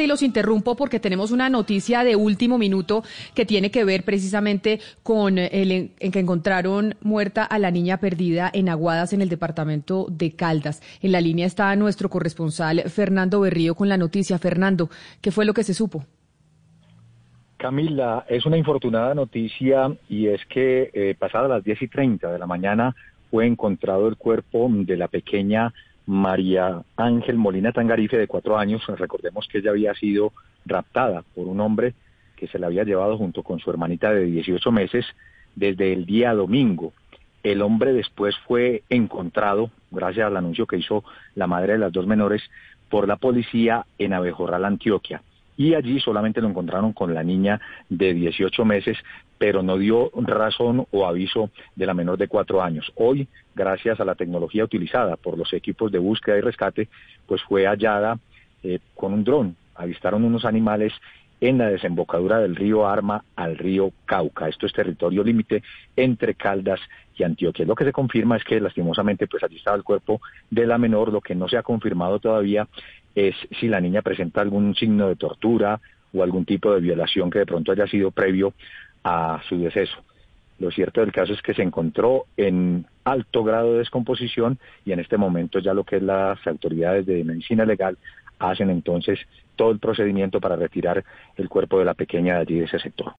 Y los interrumpo porque tenemos una noticia de último minuto que tiene que ver precisamente con el en, que encontraron muerta a la niña perdida en Aguadas en el departamento de Caldas. En la línea está nuestro corresponsal Fernando Berrío con la noticia. Fernando, ¿qué fue lo que se supo? Camila, es una infortunada noticia y es que eh, pasadas las 10 y 30 de la mañana fue encontrado el cuerpo de la pequeña María Ángel Molina Tangarife, de cuatro años. Recordemos que ella había sido raptada por un hombre que se la había llevado junto con su hermanita de 18 meses desde el día domingo. El hombre después fue encontrado, gracias al anuncio que hizo la madre de las dos menores, por la policía en Abejorral, Antioquia y allí solamente lo encontraron con la niña de 18 meses, pero no dio razón o aviso de la menor de cuatro años. Hoy, gracias a la tecnología utilizada por los equipos de búsqueda y rescate, pues fue hallada eh, con un dron. Avistaron unos animales en la desembocadura del río Arma al río Cauca. Esto es territorio límite entre Caldas y Antioquia. Lo que se confirma es que lastimosamente pues allí estaba el cuerpo de la menor. Lo que no se ha confirmado todavía es si la niña presenta algún signo de tortura o algún tipo de violación que de pronto haya sido previo a su deceso. Lo cierto del caso es que se encontró en alto grado de descomposición y en este momento ya lo que es las autoridades de medicina legal hacen entonces todo el procedimiento para retirar el cuerpo de la pequeña de allí de ese sector.